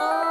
Oh.